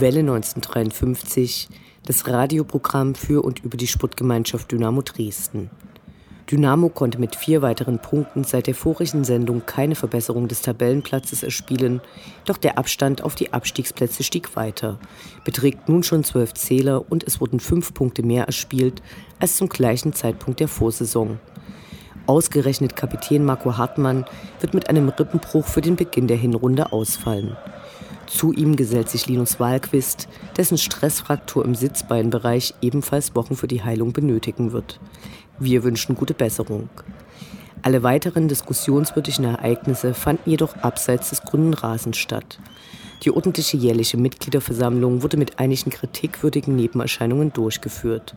Welle 1953, das Radioprogramm für und über die Sportgemeinschaft Dynamo Dresden. Dynamo konnte mit vier weiteren Punkten seit der vorigen Sendung keine Verbesserung des Tabellenplatzes erspielen, doch der Abstand auf die Abstiegsplätze stieg weiter, beträgt nun schon zwölf Zähler und es wurden fünf Punkte mehr erspielt als zum gleichen Zeitpunkt der Vorsaison. Ausgerechnet Kapitän Marco Hartmann wird mit einem Rippenbruch für den Beginn der Hinrunde ausfallen. Zu ihm gesellt sich Linus Wahlquist, dessen Stressfraktur im Sitzbeinbereich ebenfalls Wochen für die Heilung benötigen wird. Wir wünschen gute Besserung. Alle weiteren diskussionswürdigen Ereignisse fanden jedoch abseits des grünen Rasens statt. Die ordentliche jährliche Mitgliederversammlung wurde mit einigen kritikwürdigen Nebenerscheinungen durchgeführt.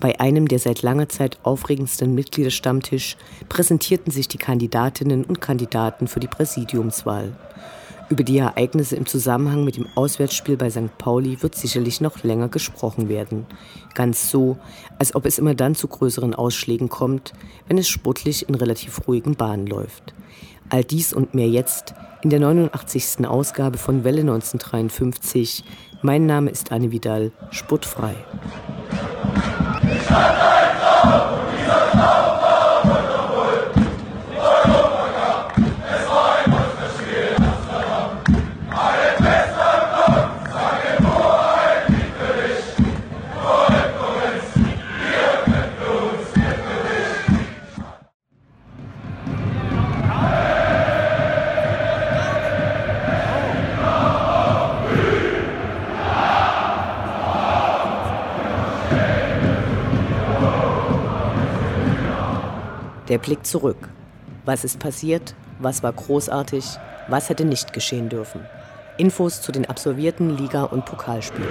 Bei einem der seit langer Zeit aufregendsten Mitgliederstammtisch präsentierten sich die Kandidatinnen und Kandidaten für die Präsidiumswahl. Über die Ereignisse im Zusammenhang mit dem Auswärtsspiel bei St. Pauli wird sicherlich noch länger gesprochen werden. Ganz so, als ob es immer dann zu größeren Ausschlägen kommt, wenn es sportlich in relativ ruhigen Bahnen läuft. All dies und mehr jetzt in der 89. Ausgabe von Welle 1953. Mein Name ist Anne Vidal, sportfrei. Der Blick zurück. Was ist passiert? Was war großartig? Was hätte nicht geschehen dürfen? Infos zu den absolvierten Liga- und Pokalspielen.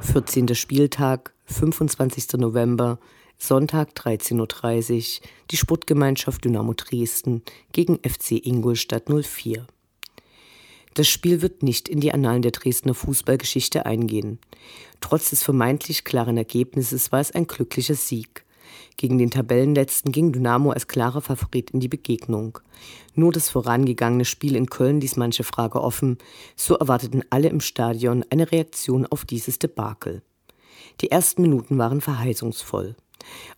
Vierzehnter Spieltag, 25. November, Sonntag 13.30 Uhr, die Sportgemeinschaft Dynamo Dresden gegen FC Ingolstadt 04. Das Spiel wird nicht in die Annalen der Dresdner Fußballgeschichte eingehen. Trotz des vermeintlich klaren Ergebnisses war es ein glücklicher Sieg. Gegen den Tabellenletzten ging Dynamo als klarer Favorit in die Begegnung. Nur das vorangegangene Spiel in Köln ließ manche Frage offen. So erwarteten alle im Stadion eine Reaktion auf dieses Debakel. Die ersten Minuten waren verheißungsvoll.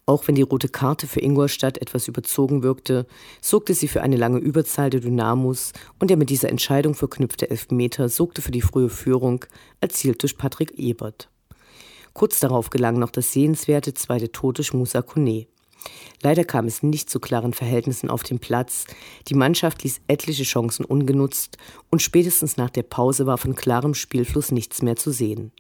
Auch wenn die rote Karte für Ingolstadt etwas überzogen wirkte, sorgte sie für eine lange Überzahl der Dynamos und der mit dieser Entscheidung verknüpfte Elfmeter sorgte für die frühe Führung, erzielt durch Patrick Ebert. Kurz darauf gelang noch das sehenswerte zweite Tor durch Musa Kone. Leider kam es nicht zu klaren Verhältnissen auf dem Platz. Die Mannschaft ließ etliche Chancen ungenutzt und spätestens nach der Pause war von klarem Spielfluss nichts mehr zu sehen.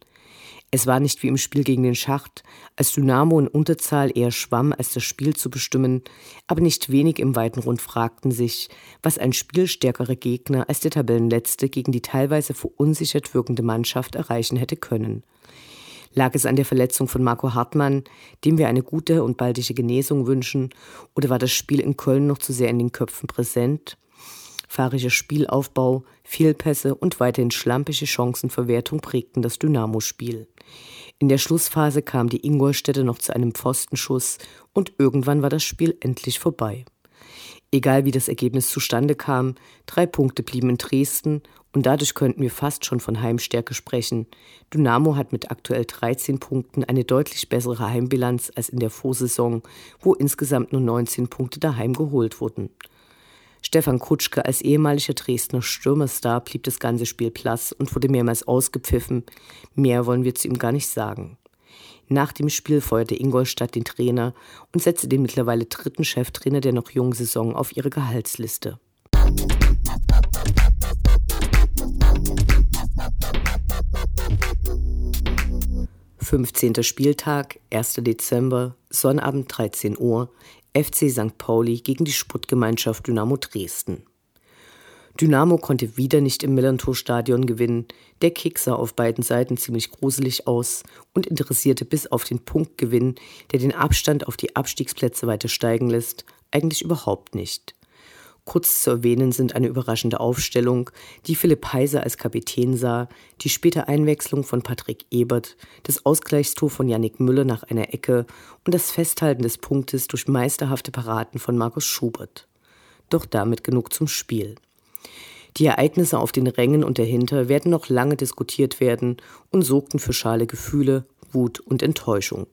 Es war nicht wie im Spiel gegen den Schacht, als Dynamo in Unterzahl eher schwamm, als das Spiel zu bestimmen, aber nicht wenig im weiten Rund fragten sich, was ein spielstärkerer Gegner als der Tabellenletzte gegen die teilweise verunsichert wirkende Mannschaft erreichen hätte können. Lag es an der Verletzung von Marco Hartmann, dem wir eine gute und baldige Genesung wünschen, oder war das Spiel in Köln noch zu sehr in den Köpfen präsent? Fahrischer Spielaufbau, Fehlpässe und weiterhin schlampische Chancenverwertung prägten das Dynamo-Spiel. In der Schlussphase kam die Ingolstädte noch zu einem Pfostenschuss und irgendwann war das Spiel endlich vorbei. Egal wie das Ergebnis zustande kam, drei Punkte blieben in Dresden und dadurch könnten wir fast schon von Heimstärke sprechen. Dynamo hat mit aktuell 13 Punkten eine deutlich bessere Heimbilanz als in der Vorsaison, wo insgesamt nur 19 Punkte daheim geholt wurden. Stefan Kutschke als ehemaliger Dresdner Stürmerstar blieb das ganze Spiel blass und wurde mehrmals ausgepfiffen. Mehr wollen wir zu ihm gar nicht sagen. Nach dem Spiel feuerte Ingolstadt den Trainer und setzte den mittlerweile dritten Cheftrainer der noch jungen Saison auf ihre Gehaltsliste. Fünfzehnter Spieltag, 1. Dezember, Sonnabend 13 Uhr, FC St. Pauli gegen die Sportgemeinschaft Dynamo Dresden. Dynamo konnte wieder nicht im Millantor-Stadion gewinnen. Der Kick sah auf beiden Seiten ziemlich gruselig aus und interessierte bis auf den Punktgewinn, der den Abstand auf die Abstiegsplätze weiter steigen lässt, eigentlich überhaupt nicht. Kurz zu erwähnen sind eine überraschende Aufstellung, die Philipp Heiser als Kapitän sah, die späte Einwechslung von Patrick Ebert, das Ausgleichstor von Yannick Müller nach einer Ecke und das Festhalten des Punktes durch meisterhafte Paraden von Markus Schubert. Doch damit genug zum Spiel. Die Ereignisse auf den Rängen und dahinter werden noch lange diskutiert werden und sorgten für schale Gefühle, Wut und Enttäuschung.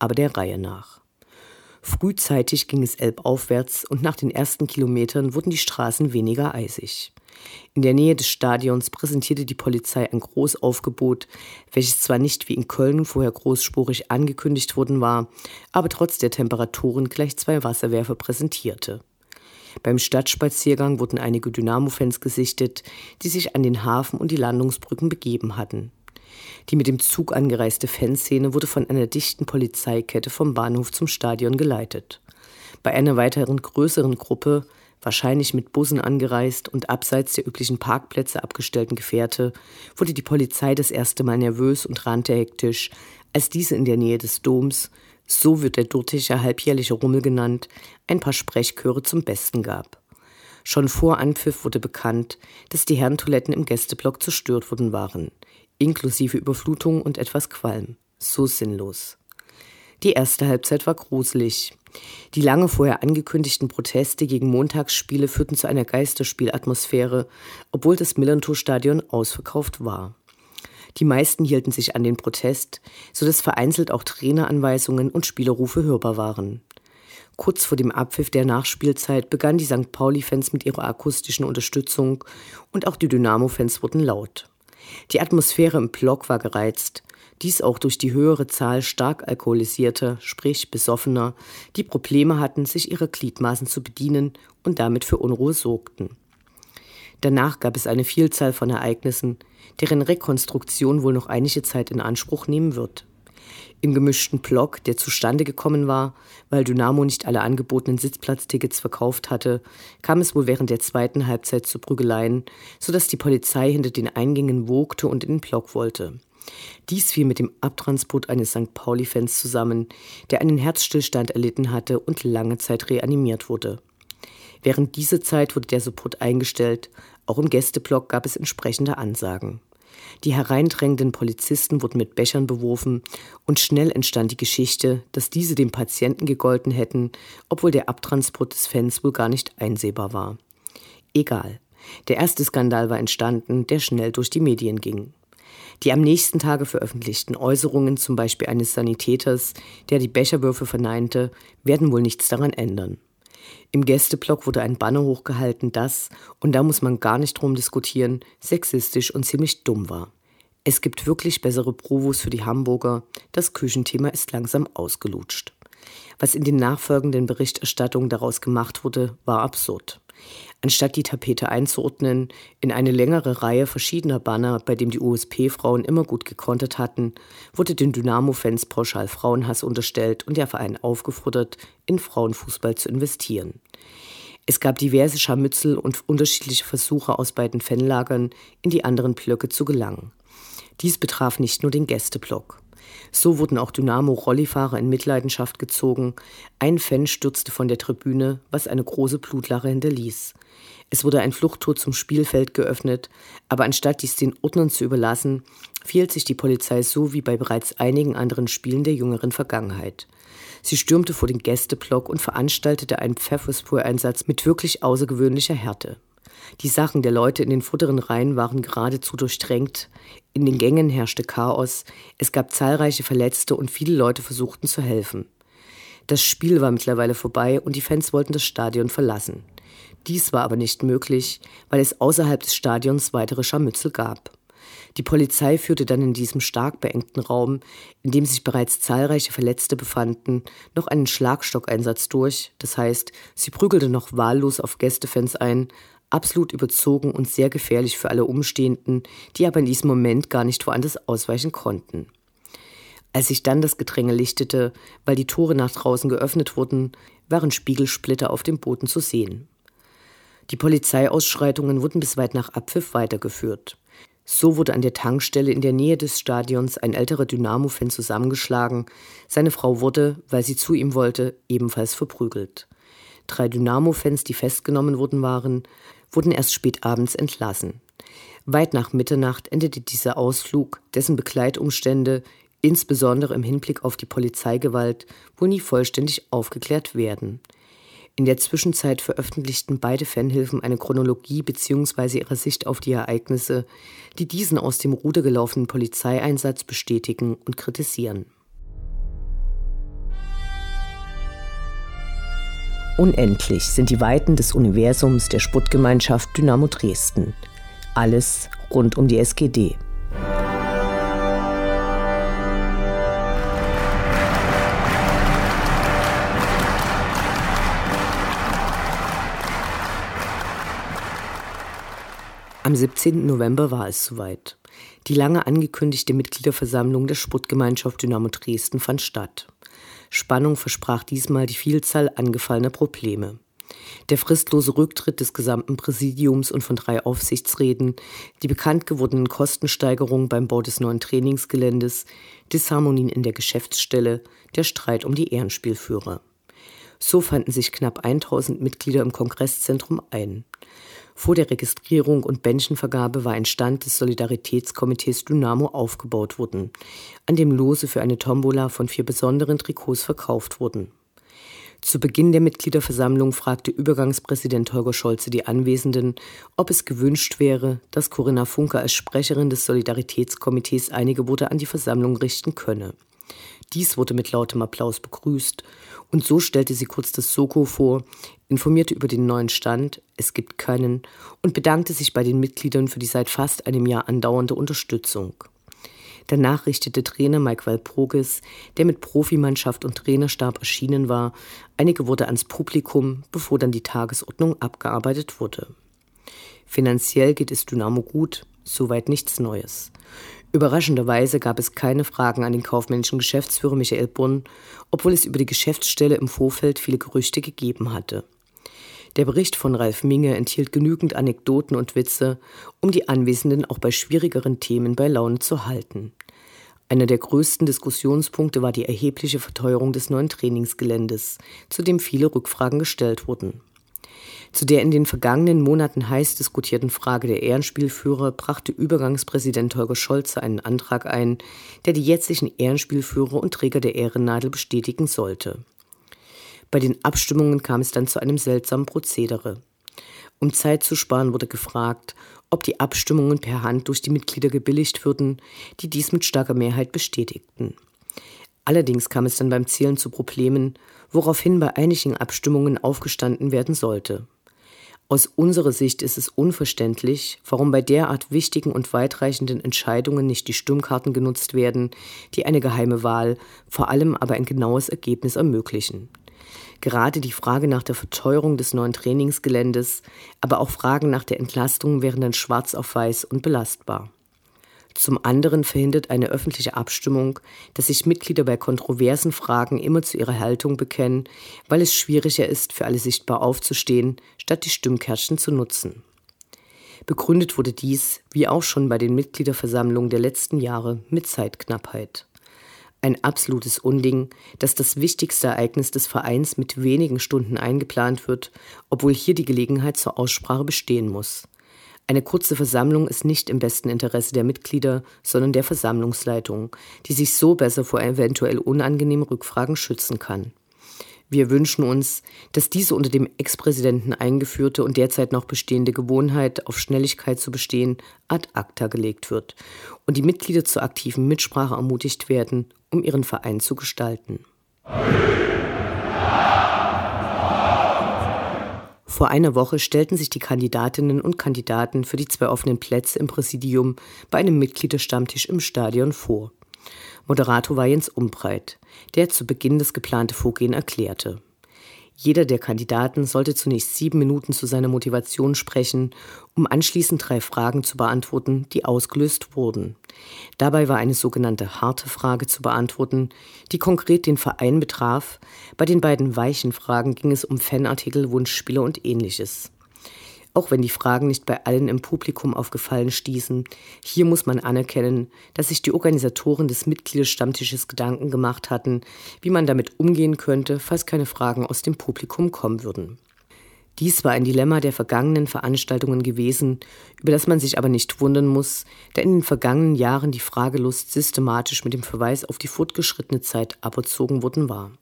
Aber der Reihe nach. Frühzeitig ging es elbaufwärts und nach den ersten Kilometern wurden die Straßen weniger eisig. In der Nähe des Stadions präsentierte die Polizei ein Großaufgebot, welches zwar nicht wie in Köln vorher großspurig angekündigt worden war, aber trotz der Temperaturen gleich zwei Wasserwerfer präsentierte. Beim Stadtspaziergang wurden einige Dynamo-Fans gesichtet, die sich an den Hafen und die Landungsbrücken begeben hatten. Die mit dem Zug angereiste Fanszene wurde von einer dichten Polizeikette vom Bahnhof zum Stadion geleitet. Bei einer weiteren größeren Gruppe, wahrscheinlich mit Bussen angereist und abseits der üblichen Parkplätze abgestellten Gefährte, wurde die Polizei das erste Mal nervös und rannte hektisch, als diese in der Nähe des Doms, so wird der dortige halbjährliche Rummel genannt, ein paar Sprechchöre zum Besten gab. Schon vor Anpfiff wurde bekannt, dass die Herrentoiletten im Gästeblock zerstört worden waren inklusive Überflutung und etwas Qualm. So sinnlos. Die erste Halbzeit war gruselig. Die lange vorher angekündigten Proteste gegen Montagsspiele führten zu einer Geisterspielatmosphäre, obwohl das Millantor-Stadion ausverkauft war. Die meisten hielten sich an den Protest, so dass vereinzelt auch Traineranweisungen und Spielerrufe hörbar waren. Kurz vor dem Abpfiff der Nachspielzeit begannen die St. Pauli-Fans mit ihrer akustischen Unterstützung und auch die Dynamo-Fans wurden laut. Die Atmosphäre im Block war gereizt, dies auch durch die höhere Zahl stark alkoholisierter, sprich besoffener, die Probleme hatten, sich ihrer Gliedmaßen zu bedienen und damit für Unruhe sorgten. Danach gab es eine Vielzahl von Ereignissen, deren Rekonstruktion wohl noch einige Zeit in Anspruch nehmen wird. Im gemischten Block, der zustande gekommen war, weil Dynamo nicht alle angebotenen Sitzplatztickets verkauft hatte, kam es wohl während der zweiten Halbzeit zu Prügeleien, sodass die Polizei hinter den Eingängen wogte und in den Block wollte. Dies fiel mit dem Abtransport eines St. Pauli-Fans zusammen, der einen Herzstillstand erlitten hatte und lange Zeit reanimiert wurde. Während dieser Zeit wurde der Support eingestellt, auch im Gästeblock gab es entsprechende Ansagen. Die hereindrängenden Polizisten wurden mit Bechern beworfen und schnell entstand die Geschichte, dass diese dem Patienten gegolten hätten, obwohl der Abtransport des Fans wohl gar nicht einsehbar war. Egal. Der erste Skandal war entstanden, der schnell durch die Medien ging. Die am nächsten Tage veröffentlichten Äußerungen, zum Beispiel eines Sanitäters, der die Becherwürfe verneinte, werden wohl nichts daran ändern. Im Gästeblock wurde ein Banner hochgehalten, das, und da muss man gar nicht drum diskutieren, sexistisch und ziemlich dumm war. Es gibt wirklich bessere Provos für die Hamburger, das Küchenthema ist langsam ausgelutscht. Was in den nachfolgenden Berichterstattungen daraus gemacht wurde, war absurd. Anstatt die Tapete einzuordnen in eine längere Reihe verschiedener Banner, bei dem die USP-Frauen immer gut gekontert hatten, wurde den Dynamo-Fans pauschal Frauenhass unterstellt und der Verein aufgefordert, in Frauenfußball zu investieren. Es gab diverse Scharmützel und unterschiedliche Versuche aus beiden Fanlagern, in die anderen Blöcke zu gelangen. Dies betraf nicht nur den Gästeblock. So wurden auch Dynamo-Rollifahrer in Mitleidenschaft gezogen. Ein Fan stürzte von der Tribüne, was eine große Blutlache hinterließ. Es wurde ein Fluchttor zum Spielfeld geöffnet, aber anstatt dies den Ordnern zu überlassen, fiel sich die Polizei so wie bei bereits einigen anderen Spielen der jüngeren Vergangenheit. Sie stürmte vor den Gästeblock und veranstaltete einen Pfefferspur-Einsatz mit wirklich außergewöhnlicher Härte. Die Sachen der Leute in den vorderen Reihen waren geradezu durchdrängt. In den Gängen herrschte Chaos. Es gab zahlreiche Verletzte und viele Leute versuchten zu helfen. Das Spiel war mittlerweile vorbei und die Fans wollten das Stadion verlassen. Dies war aber nicht möglich, weil es außerhalb des Stadions weitere Scharmützel gab. Die Polizei führte dann in diesem stark beengten Raum, in dem sich bereits zahlreiche Verletzte befanden, noch einen Schlagstockeinsatz durch, das heißt, sie prügelte noch wahllos auf Gästefans ein, absolut überzogen und sehr gefährlich für alle Umstehenden, die aber in diesem Moment gar nicht woanders ausweichen konnten. Als sich dann das Gedränge lichtete, weil die Tore nach draußen geöffnet wurden, waren Spiegelsplitter auf dem Boden zu sehen. Die Polizeiausschreitungen wurden bis weit nach Abpfiff weitergeführt. So wurde an der Tankstelle in der Nähe des Stadions ein älterer Dynamo-Fan zusammengeschlagen. Seine Frau wurde, weil sie zu ihm wollte, ebenfalls verprügelt. Drei Dynamo-Fans, die festgenommen worden waren, wurden erst spät abends entlassen. Weit nach Mitternacht endete dieser Ausflug, dessen Begleitumstände, insbesondere im Hinblick auf die Polizeigewalt, wohl nie vollständig aufgeklärt werden. In der Zwischenzeit veröffentlichten beide Fanhilfen eine Chronologie bzw. ihre Sicht auf die Ereignisse, die diesen aus dem Ruder gelaufenen Polizeieinsatz bestätigen und kritisieren. Unendlich sind die Weiten des Universums der Sputtgemeinschaft Dynamo Dresden. Alles rund um die SGD. Am 17. November war es soweit. Die lange angekündigte Mitgliederversammlung der Sputtgemeinschaft Dynamo Dresden fand statt. Spannung versprach diesmal die Vielzahl angefallener Probleme. Der fristlose Rücktritt des gesamten Präsidiums und von drei Aufsichtsräten, die bekannt gewordenen Kostensteigerungen beim Bau des neuen Trainingsgeländes, Disharmonien in der Geschäftsstelle, der Streit um die Ehrenspielführer. So fanden sich knapp 1000 Mitglieder im Kongresszentrum ein. Vor der Registrierung und Bändchenvergabe war ein Stand des Solidaritätskomitees Dynamo aufgebaut worden, an dem Lose für eine Tombola von vier besonderen Trikots verkauft wurden. Zu Beginn der Mitgliederversammlung fragte Übergangspräsident Holger Scholze die Anwesenden, ob es gewünscht wäre, dass Corinna Funke als Sprecherin des Solidaritätskomitees einige Worte an die Versammlung richten könne. Dies wurde mit lautem Applaus begrüßt und so stellte sie kurz das Soko vor, informierte über den neuen Stand, es gibt keinen, und bedankte sich bei den Mitgliedern für die seit fast einem Jahr andauernde Unterstützung. Danach richtete Trainer Mike Walpurgis, der mit Profimannschaft und Trainerstab erschienen war, einige Worte ans Publikum, bevor dann die Tagesordnung abgearbeitet wurde. Finanziell geht es Dynamo gut, soweit nichts Neues. Überraschenderweise gab es keine Fragen an den kaufmännischen Geschäftsführer Michael Brunn, obwohl es über die Geschäftsstelle im Vorfeld viele Gerüchte gegeben hatte. Der Bericht von Ralf Minge enthielt genügend Anekdoten und Witze, um die Anwesenden auch bei schwierigeren Themen bei Laune zu halten. Einer der größten Diskussionspunkte war die erhebliche Verteuerung des neuen Trainingsgeländes, zu dem viele Rückfragen gestellt wurden. Zu der in den vergangenen Monaten heiß diskutierten Frage der Ehrenspielführer brachte Übergangspräsident Holger Scholze einen Antrag ein, der die jetzigen Ehrenspielführer und Träger der Ehrennadel bestätigen sollte. Bei den Abstimmungen kam es dann zu einem seltsamen Prozedere. Um Zeit zu sparen, wurde gefragt, ob die Abstimmungen per Hand durch die Mitglieder gebilligt würden, die dies mit starker Mehrheit bestätigten. Allerdings kam es dann beim Zählen zu Problemen, woraufhin bei einigen Abstimmungen aufgestanden werden sollte. Aus unserer Sicht ist es unverständlich, warum bei derart wichtigen und weitreichenden Entscheidungen nicht die Stimmkarten genutzt werden, die eine geheime Wahl, vor allem aber ein genaues Ergebnis ermöglichen. Gerade die Frage nach der Verteuerung des neuen Trainingsgeländes, aber auch Fragen nach der Entlastung wären dann schwarz auf weiß und belastbar. Zum anderen verhindert eine öffentliche Abstimmung, dass sich Mitglieder bei kontroversen Fragen immer zu ihrer Haltung bekennen, weil es schwieriger ist, für alle sichtbar aufzustehen, statt die Stimmkärtchen zu nutzen. Begründet wurde dies, wie auch schon bei den Mitgliederversammlungen der letzten Jahre, mit Zeitknappheit. Ein absolutes Unding, dass das wichtigste Ereignis des Vereins mit wenigen Stunden eingeplant wird, obwohl hier die Gelegenheit zur Aussprache bestehen muss. Eine kurze Versammlung ist nicht im besten Interesse der Mitglieder, sondern der Versammlungsleitung, die sich so besser vor eventuell unangenehmen Rückfragen schützen kann. Wir wünschen uns, dass diese unter dem Ex-Präsidenten eingeführte und derzeit noch bestehende Gewohnheit, auf Schnelligkeit zu bestehen, ad acta gelegt wird und die Mitglieder zur aktiven Mitsprache ermutigt werden, um ihren Verein zu gestalten. Vor einer Woche stellten sich die Kandidatinnen und Kandidaten für die zwei offenen Plätze im Präsidium bei einem Mitgliederstammtisch im Stadion vor. Moderator war Jens Umbreit, der zu Beginn das geplante Vorgehen erklärte. Jeder der Kandidaten sollte zunächst sieben Minuten zu seiner Motivation sprechen, um anschließend drei Fragen zu beantworten, die ausgelöst wurden. Dabei war eine sogenannte harte Frage zu beantworten, die konkret den Verein betraf. Bei den beiden weichen Fragen ging es um Fanartikel, Wunschspiele und ähnliches auch wenn die Fragen nicht bei allen im Publikum auf Gefallen stießen. Hier muss man anerkennen, dass sich die Organisatoren des Mitgliederstammtisches Gedanken gemacht hatten, wie man damit umgehen könnte, falls keine Fragen aus dem Publikum kommen würden. Dies war ein Dilemma der vergangenen Veranstaltungen gewesen, über das man sich aber nicht wundern muss, da in den vergangenen Jahren die Fragelust systematisch mit dem Verweis auf die fortgeschrittene Zeit aberzogen worden war.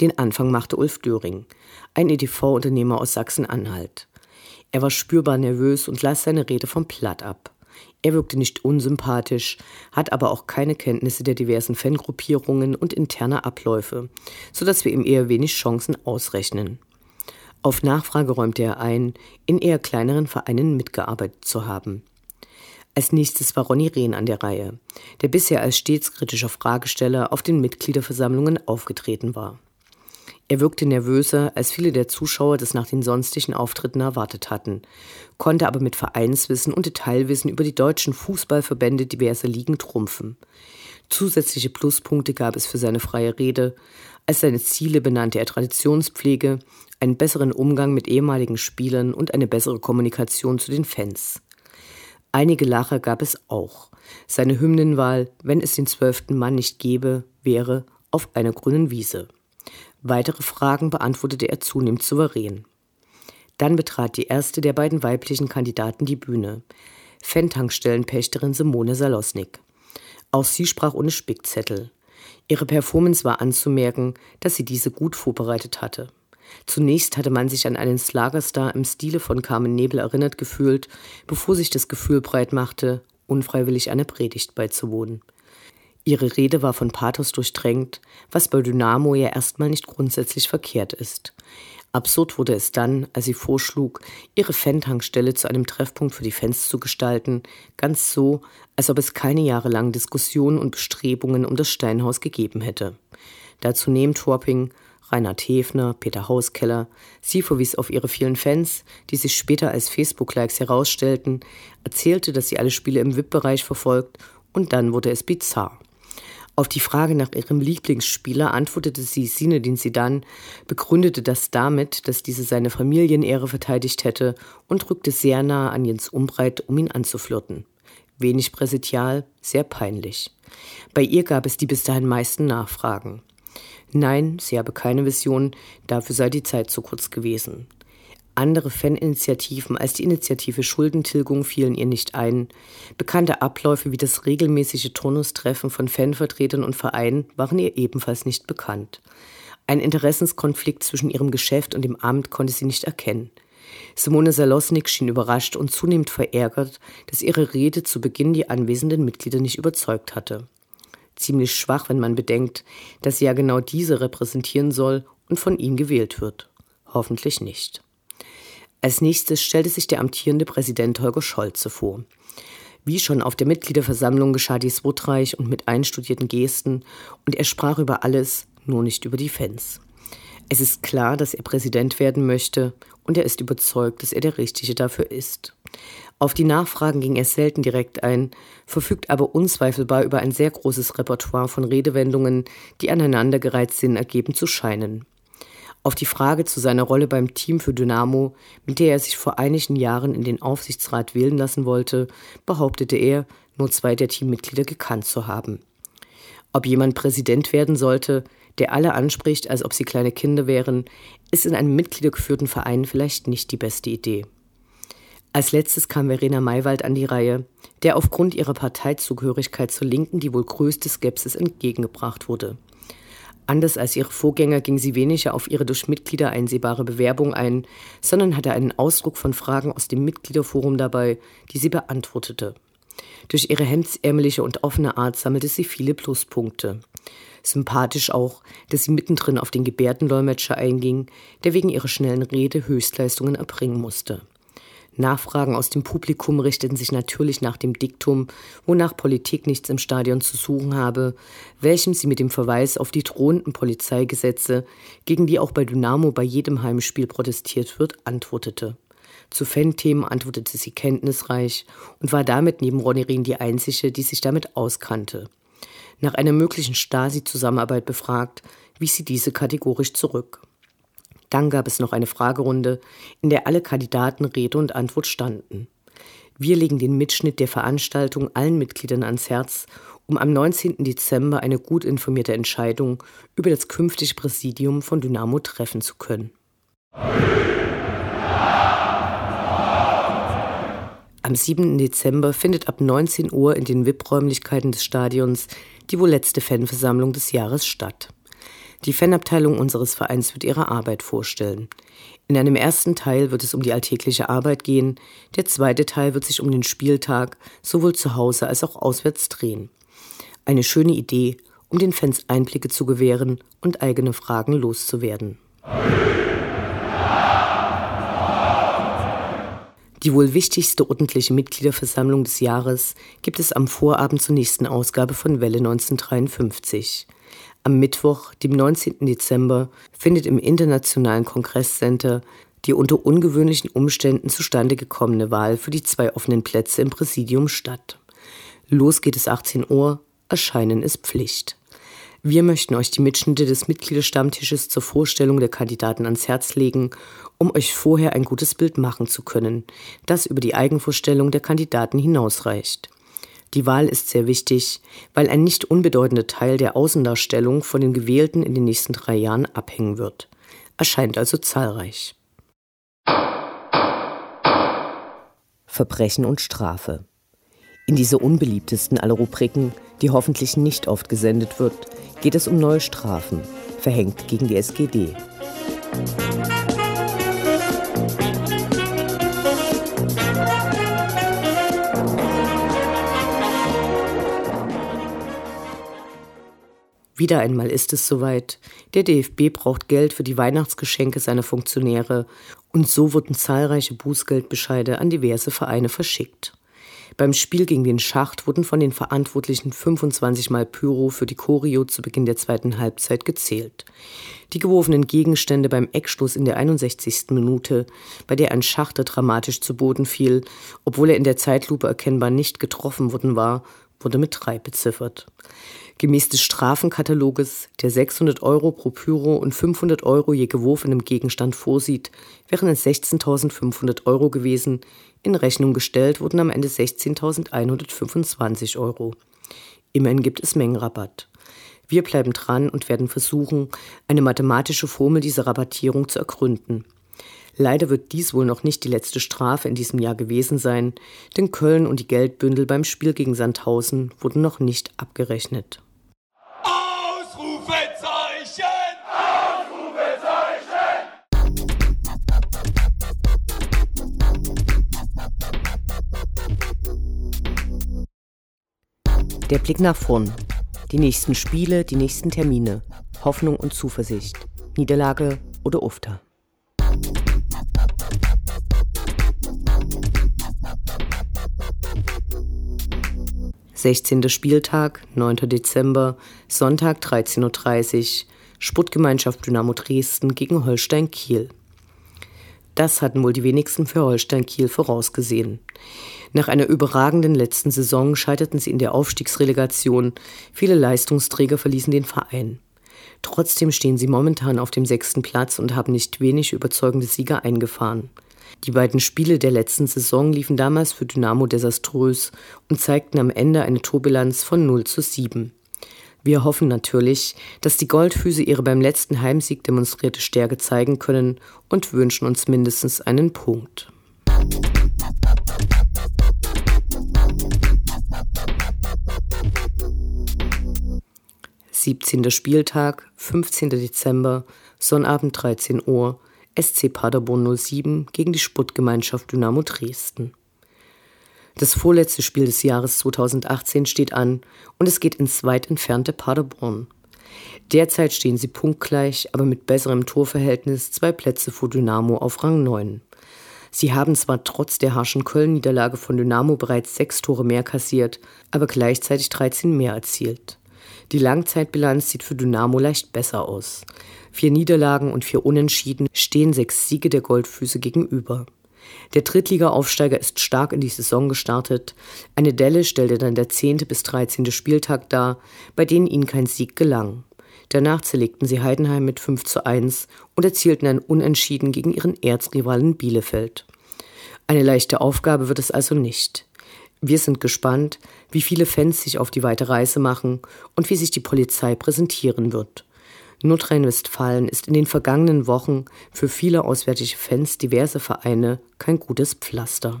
Den Anfang machte Ulf Döring, ein EDV-Unternehmer aus Sachsen-Anhalt. Er war spürbar nervös und las seine Rede vom Platt ab. Er wirkte nicht unsympathisch, hat aber auch keine Kenntnisse der diversen Fangruppierungen und interner Abläufe, so dass wir ihm eher wenig Chancen ausrechnen. Auf Nachfrage räumte er ein, in eher kleineren Vereinen mitgearbeitet zu haben. Als nächstes war Ronny Rehn an der Reihe, der bisher als stets kritischer Fragesteller auf den Mitgliederversammlungen aufgetreten war. Er wirkte nervöser, als viele der Zuschauer das nach den sonstigen Auftritten erwartet hatten, konnte aber mit Vereinswissen und Detailwissen über die deutschen Fußballverbände diverser Ligen trumpfen. Zusätzliche Pluspunkte gab es für seine freie Rede. Als seine Ziele benannte er Traditionspflege, einen besseren Umgang mit ehemaligen Spielern und eine bessere Kommunikation zu den Fans. Einige Lacher gab es auch. Seine Hymnenwahl, wenn es den zwölften Mann nicht gäbe, wäre auf einer grünen Wiese. Weitere Fragen beantwortete er zunehmend souverän. Dann betrat die erste der beiden weiblichen Kandidaten die Bühne, Fan-Tankstellenpächterin Simone Salosnik. Auch sie sprach ohne Spickzettel. Ihre Performance war anzumerken, dass sie diese gut vorbereitet hatte. Zunächst hatte man sich an einen Slagerstar im Stile von Carmen Nebel erinnert gefühlt, bevor sich das Gefühl breit machte, unfreiwillig eine Predigt beizuwohnen. Ihre Rede war von Pathos durchdrängt, was bei Dynamo ja erstmal nicht grundsätzlich verkehrt ist. Absurd wurde es dann, als sie vorschlug, ihre Fan-Tankstelle zu einem Treffpunkt für die Fans zu gestalten, ganz so, als ob es keine jahrelangen Diskussionen und Bestrebungen um das Steinhaus gegeben hätte. Dazu neben Torping Reinhard Hefner, Peter Hauskeller. Sie verwies auf ihre vielen Fans, die sich später als Facebook-Likes herausstellten, erzählte, dass sie alle Spiele im VIP-Bereich verfolgt und dann wurde es bizarr. Auf die Frage nach ihrem Lieblingsspieler antwortete sie Sinedin Sidan, begründete das damit, dass diese seine Familienehre verteidigt hätte und rückte sehr nah an Jens Umbreit, um ihn anzuflirten. Wenig präsential, sehr peinlich. Bei ihr gab es die bis dahin meisten Nachfragen. Nein, sie habe keine Vision, dafür sei die Zeit zu kurz gewesen. Andere Faninitiativen als die Initiative Schuldentilgung fielen ihr nicht ein. Bekannte Abläufe wie das regelmäßige Turnustreffen von Fanvertretern und Vereinen waren ihr ebenfalls nicht bekannt. Ein Interessenskonflikt zwischen ihrem Geschäft und dem Amt konnte sie nicht erkennen. Simone Salosnik schien überrascht und zunehmend verärgert, dass ihre Rede zu Beginn die anwesenden Mitglieder nicht überzeugt hatte. Ziemlich schwach, wenn man bedenkt, dass sie ja genau diese repräsentieren soll und von ihnen gewählt wird. Hoffentlich nicht. Als nächstes stellte sich der amtierende Präsident Holger Scholze vor. Wie schon auf der Mitgliederversammlung geschah dies wortreich und mit einstudierten Gesten, und er sprach über alles, nur nicht über die Fans. Es ist klar, dass er Präsident werden möchte, und er ist überzeugt, dass er der Richtige dafür ist. Auf die Nachfragen ging er selten direkt ein, verfügt aber unzweifelbar über ein sehr großes Repertoire von Redewendungen, die aneinandergereizt Sinn ergeben zu scheinen. Auf die Frage zu seiner Rolle beim Team für Dynamo, mit der er sich vor einigen Jahren in den Aufsichtsrat wählen lassen wollte, behauptete er, nur zwei der Teammitglieder gekannt zu haben. Ob jemand Präsident werden sollte, der alle anspricht, als ob sie kleine Kinder wären, ist in einem mitgliedergeführten Verein vielleicht nicht die beste Idee. Als letztes kam Verena Maywald an die Reihe, der aufgrund ihrer Parteizugehörigkeit zur Linken die wohl größte Skepsis entgegengebracht wurde. Anders als ihre Vorgänger ging sie weniger auf ihre durch Mitglieder einsehbare Bewerbung ein, sondern hatte einen Ausdruck von Fragen aus dem Mitgliederforum dabei, die sie beantwortete. Durch ihre hemdsärmeliche und offene Art sammelte sie viele Pluspunkte. Sympathisch auch, dass sie mittendrin auf den Gebärdendolmetscher einging, der wegen ihrer schnellen Rede Höchstleistungen erbringen musste. Nachfragen aus dem Publikum richteten sich natürlich nach dem Diktum, wonach Politik nichts im Stadion zu suchen habe, welchem sie mit dem Verweis auf die drohenden Polizeigesetze, gegen die auch bei Dynamo bei jedem Heimspiel protestiert wird, antwortete. Zu Fan-Themen antwortete sie kenntnisreich und war damit neben Ronny Rehn die einzige, die sich damit auskannte. Nach einer möglichen Stasi-Zusammenarbeit befragt, wies sie diese kategorisch zurück. Dann gab es noch eine Fragerunde, in der alle Kandidaten Rede und Antwort standen. Wir legen den Mitschnitt der Veranstaltung allen Mitgliedern ans Herz, um am 19. Dezember eine gut informierte Entscheidung über das künftige Präsidium von Dynamo treffen zu können. Am 7. Dezember findet ab 19 Uhr in den VIP-Räumlichkeiten des Stadions die wohl letzte Fanversammlung des Jahres statt. Die Fanabteilung unseres Vereins wird ihre Arbeit vorstellen. In einem ersten Teil wird es um die alltägliche Arbeit gehen, der zweite Teil wird sich um den Spieltag sowohl zu Hause als auch auswärts drehen. Eine schöne Idee, um den Fans Einblicke zu gewähren und eigene Fragen loszuwerden. Die wohl wichtigste ordentliche Mitgliederversammlung des Jahres gibt es am Vorabend zur nächsten Ausgabe von Welle 1953. Am Mittwoch, dem 19. Dezember, findet im Internationalen Kongresscenter die unter ungewöhnlichen Umständen zustande gekommene Wahl für die zwei offenen Plätze im Präsidium statt. Los geht es 18 Uhr, Erscheinen ist Pflicht. Wir möchten euch die Mitschnitte des Mitgliederstammtisches zur Vorstellung der Kandidaten ans Herz legen, um euch vorher ein gutes Bild machen zu können, das über die Eigenvorstellung der Kandidaten hinausreicht. Die Wahl ist sehr wichtig, weil ein nicht unbedeutender Teil der Außendarstellung von den Gewählten in den nächsten drei Jahren abhängen wird. Erscheint also zahlreich. Verbrechen und Strafe. In dieser unbeliebtesten aller Rubriken, die hoffentlich nicht oft gesendet wird, geht es um neue Strafen, verhängt gegen die SGD. Wieder einmal ist es soweit. Der DFB braucht Geld für die Weihnachtsgeschenke seiner Funktionäre und so wurden zahlreiche Bußgeldbescheide an diverse Vereine verschickt. Beim Spiel gegen den Schacht wurden von den Verantwortlichen 25 Mal Pyro für die Choreo zu Beginn der zweiten Halbzeit gezählt. Die geworfenen Gegenstände beim Eckstoß in der 61. Minute, bei der ein Schachter dramatisch zu Boden fiel, obwohl er in der Zeitlupe erkennbar nicht getroffen worden war, wurde mit drei beziffert. Gemäß des Strafenkataloges, der 600 Euro pro Pyro und 500 Euro je geworfenem Gegenstand vorsieht, wären es 16.500 Euro gewesen. In Rechnung gestellt wurden am Ende 16.125 Euro. Immerhin gibt es Mengenrabatt. Wir bleiben dran und werden versuchen, eine mathematische Formel dieser Rabattierung zu ergründen. Leider wird dies wohl noch nicht die letzte Strafe in diesem Jahr gewesen sein, denn Köln und die Geldbündel beim Spiel gegen Sandhausen wurden noch nicht abgerechnet. Ausrufezeichen! Ausrufezeichen! Der Blick nach vorn. Die nächsten Spiele, die nächsten Termine. Hoffnung und Zuversicht. Niederlage oder Ufter. 16. Spieltag, 9. Dezember, Sonntag 13.30 Uhr, Sportgemeinschaft Dynamo Dresden gegen Holstein Kiel. Das hatten wohl die wenigsten für Holstein Kiel vorausgesehen. Nach einer überragenden letzten Saison scheiterten sie in der Aufstiegsrelegation. Viele Leistungsträger verließen den Verein. Trotzdem stehen sie momentan auf dem sechsten Platz und haben nicht wenig überzeugende Sieger eingefahren. Die beiden Spiele der letzten Saison liefen damals für Dynamo desaströs und zeigten am Ende eine Torbilanz von 0 zu 7. Wir hoffen natürlich, dass die Goldfüße ihre beim letzten Heimsieg demonstrierte Stärke zeigen können und wünschen uns mindestens einen Punkt. Siebzehnter Spieltag, 15. Dezember, Sonnabend 13 Uhr, SC Paderborn 07 gegen die Sputtgemeinschaft Dynamo Dresden. Das vorletzte Spiel des Jahres 2018 steht an und es geht ins weit entfernte Paderborn. Derzeit stehen sie punktgleich, aber mit besserem Torverhältnis zwei Plätze vor Dynamo auf Rang 9. Sie haben zwar trotz der harschen Köln-Niederlage von Dynamo bereits sechs Tore mehr kassiert, aber gleichzeitig 13 mehr erzielt. Die Langzeitbilanz sieht für Dynamo leicht besser aus. Vier Niederlagen und vier Unentschieden stehen sechs Siege der Goldfüße gegenüber. Der Drittliga-Aufsteiger ist stark in die Saison gestartet. Eine Delle stellte dann der 10. bis 13. Spieltag dar, bei denen ihnen kein Sieg gelang. Danach zerlegten sie Heidenheim mit 5 zu 1 und erzielten ein Unentschieden gegen ihren Erzrivalen Bielefeld. Eine leichte Aufgabe wird es also nicht. Wir sind gespannt, wie viele Fans sich auf die weite Reise machen und wie sich die Polizei präsentieren wird. Nordrhein-Westfalen ist in den vergangenen Wochen für viele auswärtige Fans diverse Vereine kein gutes Pflaster.